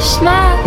smile.